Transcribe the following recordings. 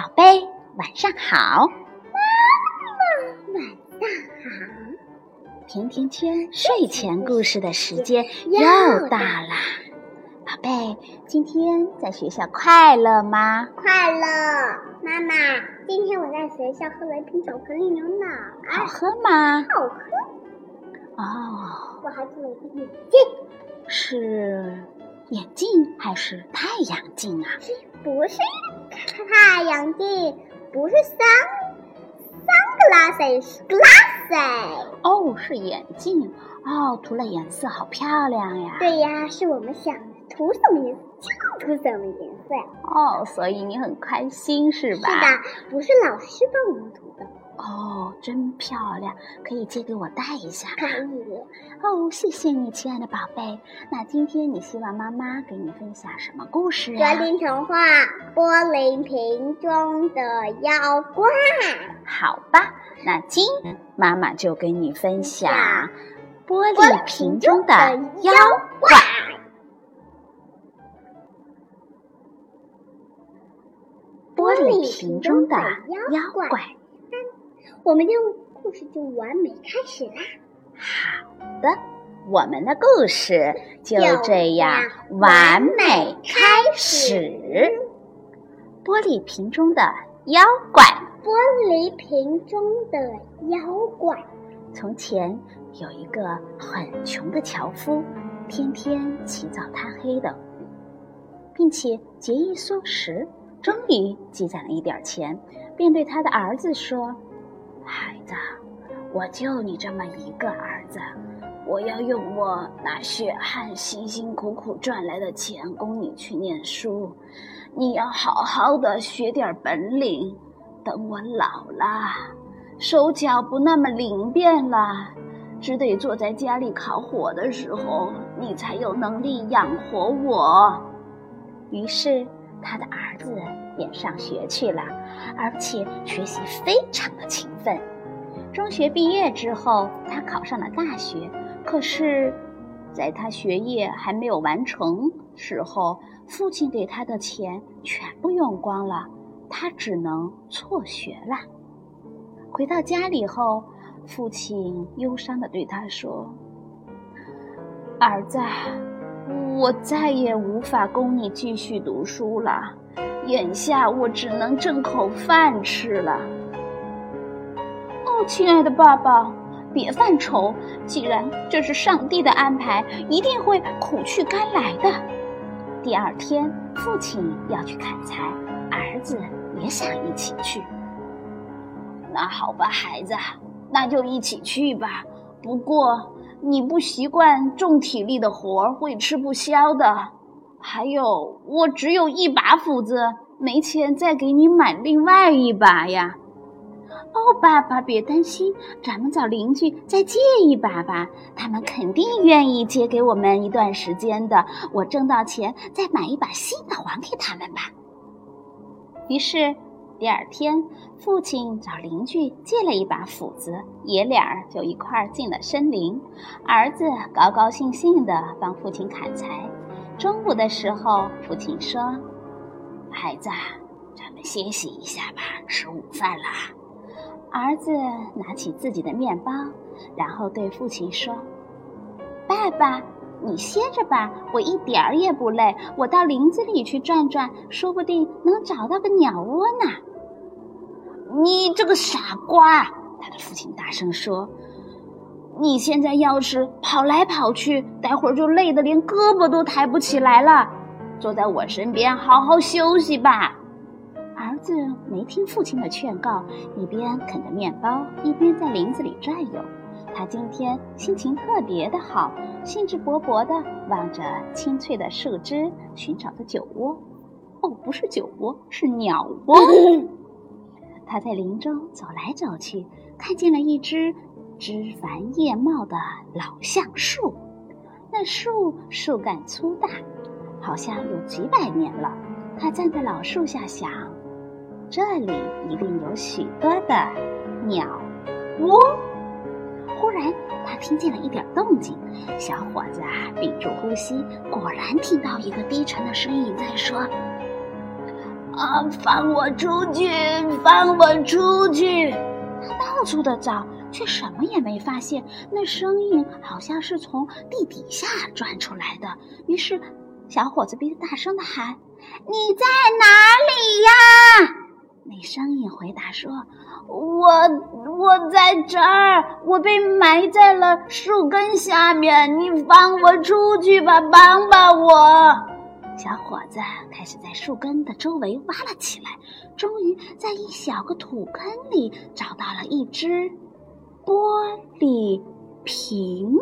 宝贝，晚上好。妈妈，晚上好。甜甜圈睡前故事的时间又到啦。宝贝，今天在学校快乐吗？快乐。妈妈，今天我在学校喝了一瓶巧克力牛奶，好喝吗？好喝。哦，我还做了一个眼镜，是眼镜还是太阳镜啊？不是太阳镜，不是 sun sunglasses，glasses。哦，是眼镜哦，涂了颜色好漂亮呀。对呀，是我们想涂什么颜色就涂什么颜色。哦，所以你很开心是吧？是的，不是老师帮我们涂的。哦，真漂亮，可以借给我戴一下。可以。哦，谢谢你，亲爱的宝贝。那今天你希望妈妈给你分享什么故事啊？格林童话《玻璃瓶中的妖怪》。好吧，那今妈妈就给你分享《玻璃瓶中的妖怪》。玻璃瓶中的妖怪。我们的故事就完美开始啦！好的，我们的故事就这样完美开始。玻璃瓶中的妖怪，玻璃瓶中的妖怪。从前有一个很穷的樵夫，天天起早贪黑的，并且节衣缩食，终于积攒了一点钱，便对他的儿子说。孩子，我就你这么一个儿子，我要用我那血汗辛辛苦苦赚来的钱供你去念书。你要好好的学点本领，等我老了，手脚不那么灵便了，只得坐在家里烤火的时候，你才有能力养活我。于是，他的儿子。便上学去了，而且学习非常的勤奋。中学毕业之后，他考上了大学。可是，在他学业还没有完成时候，父亲给他的钱全部用光了，他只能辍学了。回到家里后，父亲忧伤的对他说：“儿子，我再也无法供你继续读书了。”眼下我只能挣口饭吃了。哦，亲爱的爸爸，别犯愁，既然这是上帝的安排，一定会苦去甘来的。第二天，父亲要去砍柴，儿子也想一起去。那好吧，孩子，那就一起去吧。不过你不习惯重体力的活儿，会吃不消的。还有，我只有一把斧子，没钱再给你买另外一把呀。哦，爸爸别担心，咱们找邻居再借一把吧，他们肯定愿意借给我们一段时间的。我挣到钱再买一把新的还给他们吧。于是，第二天，父亲找邻居借了一把斧子，爷俩儿就一块儿进了森林。儿子高高兴兴地帮父亲砍柴。中午的时候，父亲说：“孩子，咱们歇息一下吧，吃午饭啦。”儿子拿起自己的面包，然后对父亲说：“爸爸，你歇着吧，我一点儿也不累。我到林子里去转转，说不定能找到个鸟窝呢。”你这个傻瓜！他的父亲大声说。你现在要是跑来跑去，待会儿就累得连胳膊都抬不起来了。坐在我身边，好好休息吧。儿子没听父亲的劝告，一边啃着面包，一边在林子里转悠。他今天心情特别的好，兴致勃勃地望着青翠的树枝，寻找着酒窝。哦，不是酒窝，是鸟窝。他在林中走来走去，看见了一只。枝繁叶茂的老橡树，那树树干粗大，好像有几百年了。他站在老树下想，这里一定有许多的鸟窝。忽然，他听见了一点动静，小伙子啊，屏住呼吸，果然听到一个低沉的声音在说：“啊，放我出去！放我出去！他到处的找，却什么也没发现。那声音好像是从地底下传出来的。于是，小伙子便大声的喊：“你在哪里呀？”那声音回答说：“我我在这儿，我被埋在了树根下面。你放我出去吧，帮帮我！”小伙子开始在树根的周围挖了起来，终于在一小个土坑里找到了一只玻璃瓶。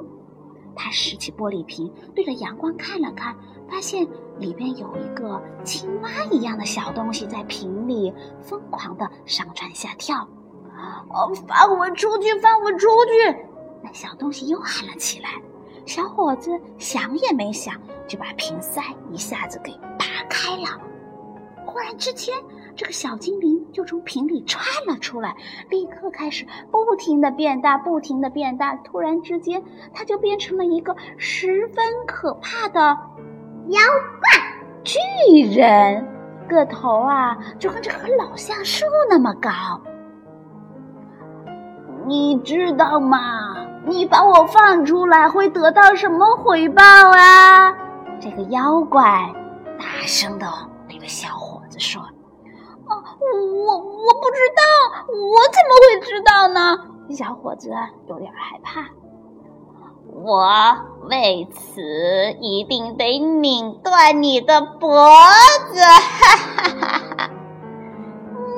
他拾起玻璃瓶，对着阳光看了看，发现里边有一个青蛙一样的小东西在瓶里疯狂地上蹿下跳。哦，放我出去！放我出去！那小东西又喊了起来。小伙子想也没想，就把瓶塞一下子给拔开了。忽然之间，这个小精灵就从瓶里窜了出来，立刻开始不停的变大，不停的变大。突然之间，它就变成了一个十分可怕的妖怪巨人，个头啊就跟这棵老橡树那么高。你知道吗？你把我放出来会得到什么回报啊？这个妖怪大声的对着小说：“哦，我我不知道，我怎么会知道呢？”小伙子有点害怕。我为此一定得拧断你的脖子！哈哈哈哈！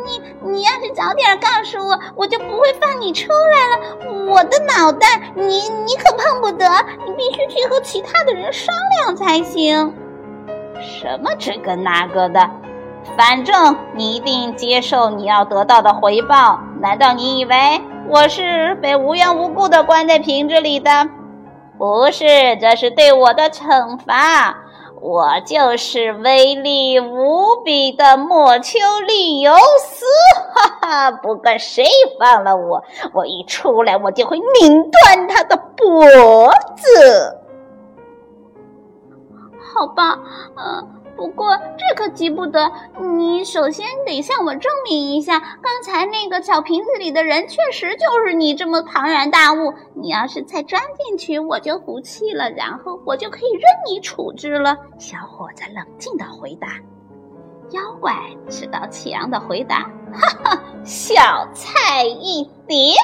你你要是早点告诉我，我就不会放你出来了。我的脑袋，你你可碰不得，你必须去和其他的人商量才行。什么这个那个的，反正你一定接受你要得到的回报。难道你以为我是被无缘无故的关在瓶子里的？不是，这是对我的惩罚。我就是威力无比的莫丘利尤斯，哈哈！不管谁放了我，我一出来，我就会拧断他的脖子。好吧，嗯。不过这可急不得，你首先得向我证明一下，刚才那个小瓶子里的人确实就是你这么庞然大物。你要是再钻进去，我就服气了，然后我就可以任你处置了。小伙子冷静地回答。妖怪趾高气扬地回答：“哈哈，小菜一碟。”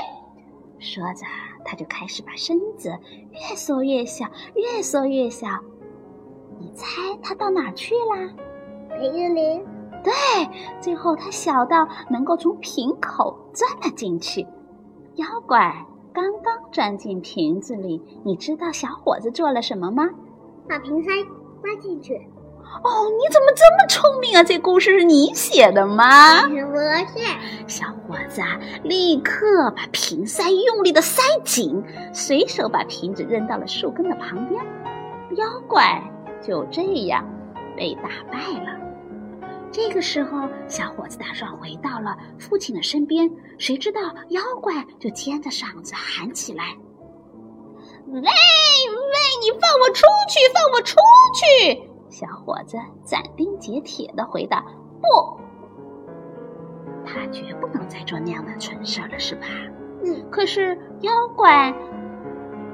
说着，他就开始把身子越缩越小，越缩越小。你猜他到哪儿去啦？瓶子里。对，最后他小到能够从瓶口钻了进去。妖怪刚刚钻进瓶子里，你知道小伙子做了什么吗？把瓶塞挖进去。哦，你怎么这么聪明啊？这故事是你写的吗？不是。小伙子啊，立刻把瓶塞用力的塞紧，随手把瓶子扔到了树根的旁边。妖怪。就这样被打败了。这个时候，小伙子打算回到了父亲的身边，谁知道妖怪就尖着嗓子喊起来：“喂喂，你放我出去！放我出去！”小伙子斩钉截铁的回答：“不，他绝不能再做那样的蠢事了，是吧？”嗯。可是妖怪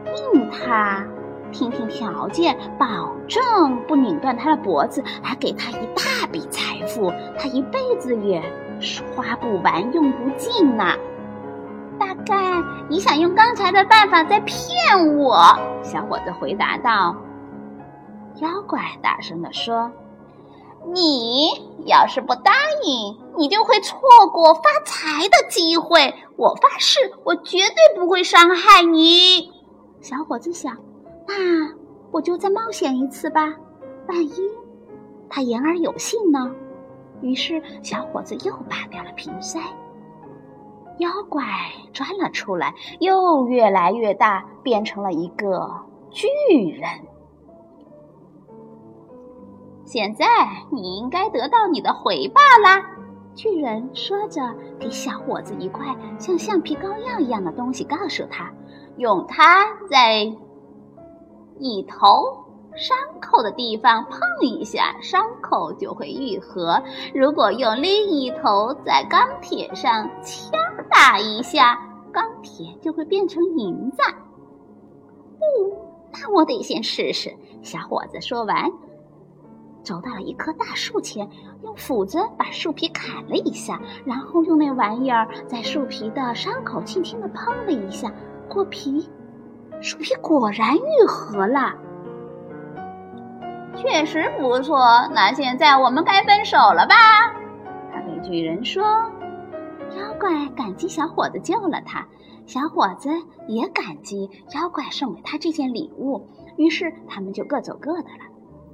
命他。听听条件，保证不拧断他的脖子，还给他一大笔财富，他一辈子也是花不完、用不尽呢。大概你想用刚才的办法在骗我？小伙子回答道。妖怪大声地说：“你要是不答应，你就会错过发财的机会。我发誓，我绝对不会伤害你。”小伙子想。那我就再冒险一次吧，万一他言而有信呢？于是小伙子又拔掉了瓶塞，妖怪钻了出来，又越来越大，变成了一个巨人。现在你应该得到你的回报啦！巨人说着，给小伙子一块像橡皮膏药一样的东西，告诉他，用它在。一头伤口的地方碰一下，伤口就会愈合；如果用另一头在钢铁上敲打一下，钢铁就会变成银子。哦，那我得先试试。小伙子说完，走到了一棵大树前，用斧子把树皮砍了一下，然后用那玩意儿在树皮的伤口轻轻地碰了一下，果皮，树皮果然愈合了。确实不错，那现在我们该分手了吧？他对巨人说。妖怪感激小伙子救了他，小伙子也感激妖怪送给他这件礼物，于是他们就各走各的了。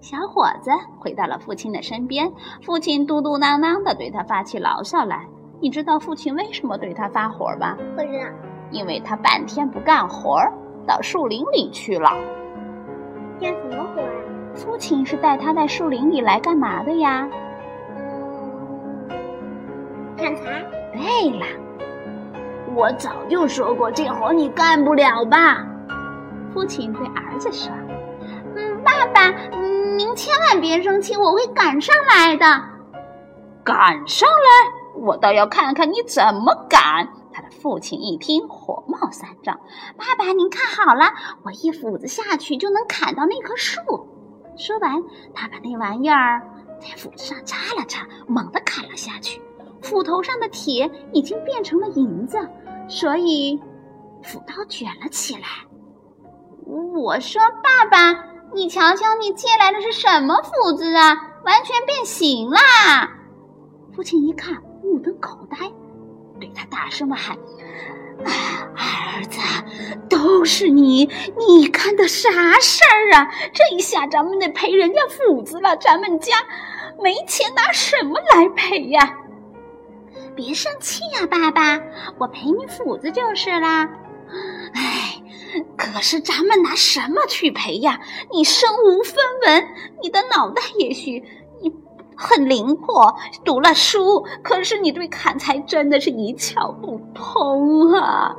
小伙子回到了父亲的身边，父亲嘟嘟囔囔地对他发起牢骚来。你知道父亲为什么对他发火吗？不知道，因为他半天不干活，到树林里去了。干什么活啊？父亲是带他在树林里来干嘛的呀？嗯，砍柴。对了，我早就说过这活你干不了吧？父亲对儿子说：“嗯，爸爸，您千万别生气，我会赶上来的。赶上来，我倒要看看你怎么赶。”他的父亲一听，火冒三丈：“爸爸，您看好了，我一斧子下去就能砍到那棵树。”说完，他把那玩意儿在斧子上插了插，猛地砍了下去。斧头上的铁已经变成了银子，所以斧刀卷了起来。我说：“爸爸，你瞧瞧，你借来的是什么斧子啊？完全变形啦！”父亲一看，目瞪口呆，对他大声的喊：“儿子，都是你！你干的啥事儿啊？这一下咱们得赔人家斧子了，咱们家没钱拿什么来赔呀？”别生气呀，爸爸，我赔你斧子就是啦。哎，可是咱们拿什么去赔呀？你身无分文，你的脑袋也许很灵活，读了书，可是你对砍柴真的是一窍不通啊！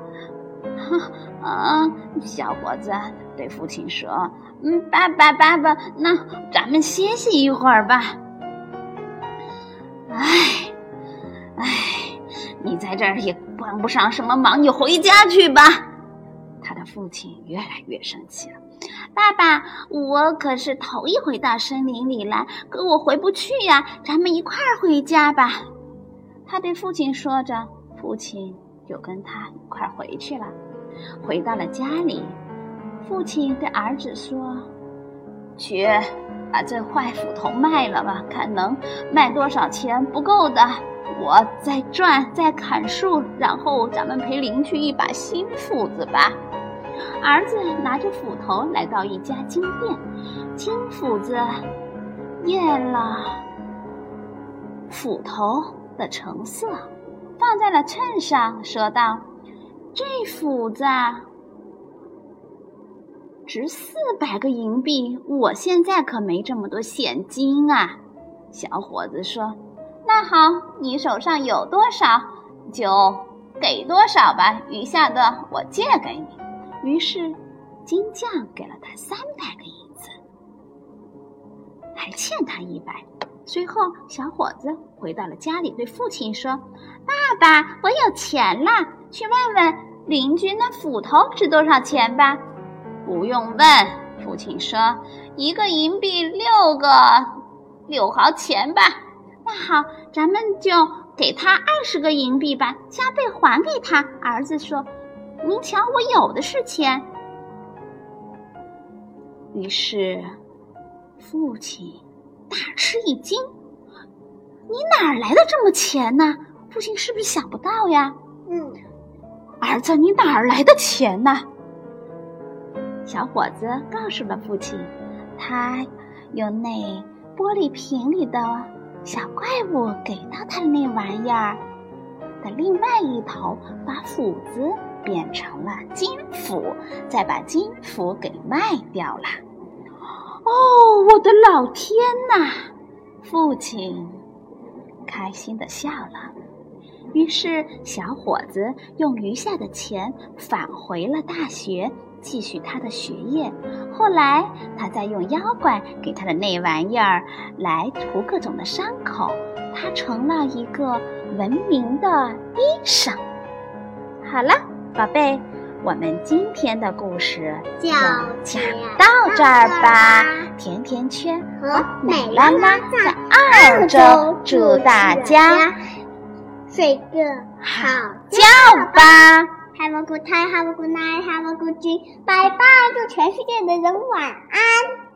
啊，小伙子对父亲说：“嗯，爸爸，爸爸，那咱们歇息一会儿吧。”哎。唉，你在这儿也帮不上什么忙，你回家去吧。他的父亲越来越生气了。爸爸，我可是头一回到森林里来，可我回不去呀。咱们一块儿回家吧。他对父亲说着，父亲就跟他一块儿回去了。回到了家里，父亲对儿子说：“去把这坏斧头卖了吧，看能卖多少钱。不够的。”我再转，再砍树，然后咱们赔邻居一把新斧子吧。儿子拿着斧头来到一家金店，金斧子验了斧头的成色，放在了秤上，说道：“这斧子值四百个银币，我现在可没这么多现金啊。”小伙子说。那好，你手上有多少，就给多少吧。余下的我借给你。于是，金匠给了他三百个银子，还欠他一百。随后，小伙子回到了家里，对父亲说：“爸爸，我有钱了，去问问邻居那斧头值多少钱吧。”不用问，父亲说：“一个银币六个六毫钱吧。”那好，咱们就给他二十个银币吧，加倍还给他。儿子说：“您瞧，我有的是钱。”于是，父亲大吃一惊：“你哪儿来的这么钱呢？”父亲是不是想不到呀？嗯，儿子，你哪儿来的钱呢？小伙子告诉了父亲，他用那玻璃瓶里的。小怪物给到他的那玩意儿的另外一头，把斧子变成了金斧，再把金斧给卖掉了。哦，我的老天呐！父亲开心的笑了。于是，小伙子用余下的钱返回了大学，继续他的学业。后来，他再用妖怪给他的那玩意儿来涂各种的伤口，他成了一个文明的医生。好了，宝贝，我们今天的故事就讲到这儿吧。甜甜圈和美妈妈在澳洲，祝大家睡个好觉吧。Have a good time, have a good night, have a good dream. 拜拜，祝全世界的人晚安。